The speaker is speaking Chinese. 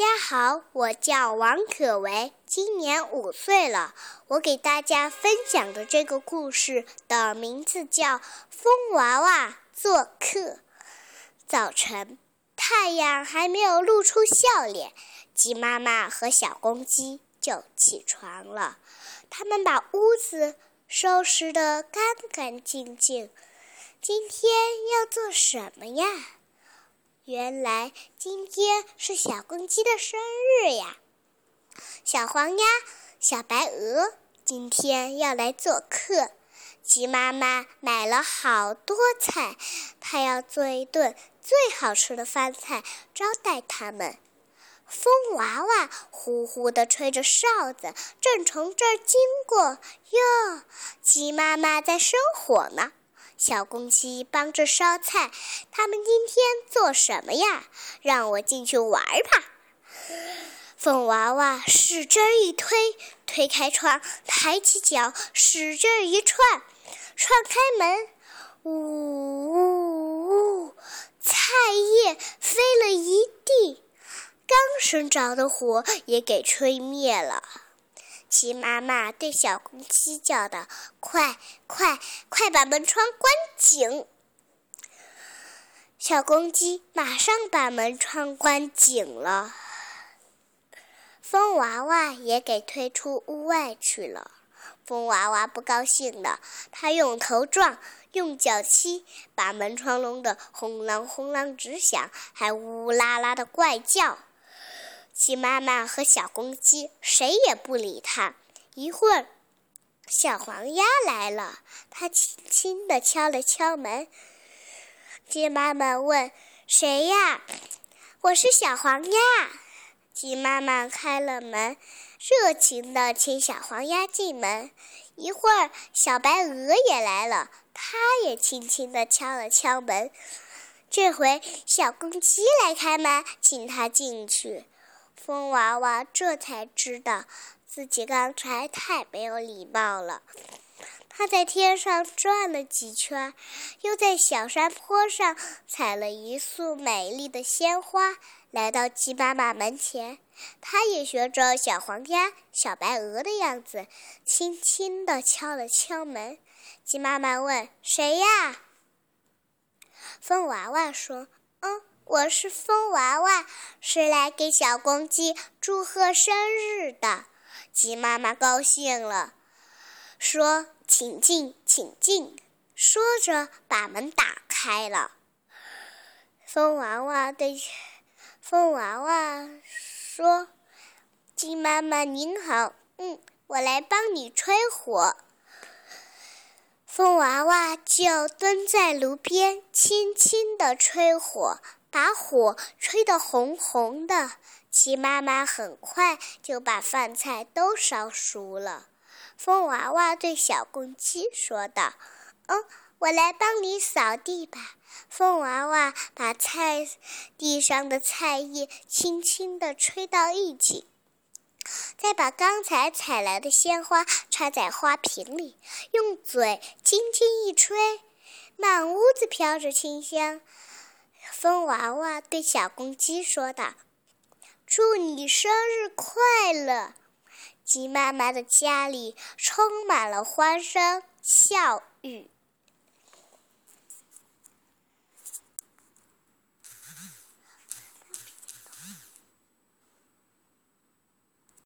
大家好，我叫王可为，今年五岁了。我给大家分享的这个故事的名字叫《风娃娃做客》。早晨，太阳还没有露出笑脸，鸡妈妈和小公鸡就起床了。他们把屋子收拾得干干净净。今天要做什么呀？原来今天是小公鸡的生日呀！小黄鸭、小白鹅今天要来做客，鸡妈妈买了好多菜，她要做一顿最好吃的饭菜招待他们。风娃娃呼呼地吹着哨子，正从这儿经过哟。鸡妈妈在生火呢。小公鸡帮着烧菜，他们今天做什么呀？让我进去玩吧。风娃娃使劲一推，推开窗，抬起脚，使劲一踹，踹开门，呜呜呜，菜叶飞了一地，刚生着的火也给吹灭了。鸡妈妈对小公鸡叫道：“快快快，把门窗关紧！”小公鸡马上把门窗关紧了。风娃娃也给推出屋外去了。风娃娃不高兴了，他用头撞，用脚踢，把门窗弄得轰啷轰啷直响，还呜啦啦的怪叫。鸡妈妈和小公鸡谁也不理它。一会儿，小黄鸭来了，它轻轻地敲了敲门。鸡妈妈问：“谁呀？”“我是小黄鸭。”鸡妈妈开了门，热情地请小黄鸭进门。一会儿，小白鹅也来了，它也轻轻地敲了敲门。这回，小公鸡来开门，请它进去。风娃娃这才知道自己刚才太没有礼貌了。他在天上转了几圈，又在小山坡上采了一束美丽的鲜花，来到鸡妈妈门前。他也学着小黄鸭、小白鹅的样子，轻轻地敲了敲门。鸡妈妈问：“谁呀？”风娃娃说：“嗯。”我是风娃娃，是来给小公鸡祝贺生日的。鸡妈妈高兴了，说：“请进，请进。”说着把门打开了。风娃娃对风娃娃说：“鸡妈妈您好，嗯，我来帮你吹火。”风娃娃就蹲在炉边，轻轻地吹火。把火吹得红红的，鸡妈妈很快就把饭菜都烧熟了。风娃娃对小公鸡说道：“嗯，我来帮你扫地吧。”风娃娃把菜地上的菜叶轻轻地吹到一起，再把刚才采来的鲜花插在花瓶里，用嘴轻轻一吹，满屋子飘着清香。风娃娃对小公鸡说道：“祝你生日快乐！”鸡妈妈的家里充满了欢声笑语。